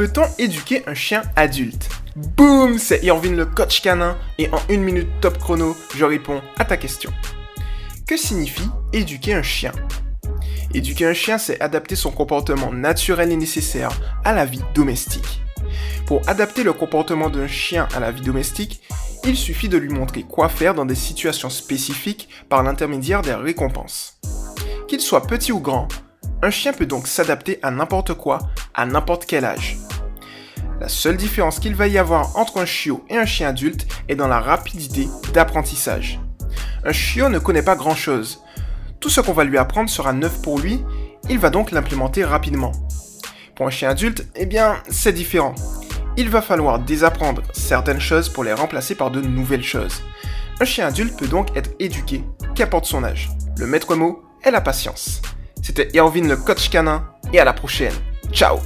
Peut-on éduquer un chien adulte Boum C'est Irvine le coach canin et en une minute top chrono, je réponds à ta question. Que signifie éduquer un chien? Éduquer un chien, c'est adapter son comportement naturel et nécessaire à la vie domestique. Pour adapter le comportement d'un chien à la vie domestique, il suffit de lui montrer quoi faire dans des situations spécifiques par l'intermédiaire des récompenses. Qu'il soit petit ou grand, un chien peut donc s'adapter à n'importe quoi, à n'importe quel âge. La seule différence qu'il va y avoir entre un chiot et un chien adulte est dans la rapidité d'apprentissage. Un chiot ne connaît pas grand-chose. Tout ce qu'on va lui apprendre sera neuf pour lui, il va donc l'implémenter rapidement. Pour un chien adulte, eh bien, c'est différent il va falloir désapprendre certaines choses pour les remplacer par de nouvelles choses. Un chien adulte peut donc être éduqué, qu'importe son âge. Le maître mot est la patience. C'était Irvine le coach canin et à la prochaine. Ciao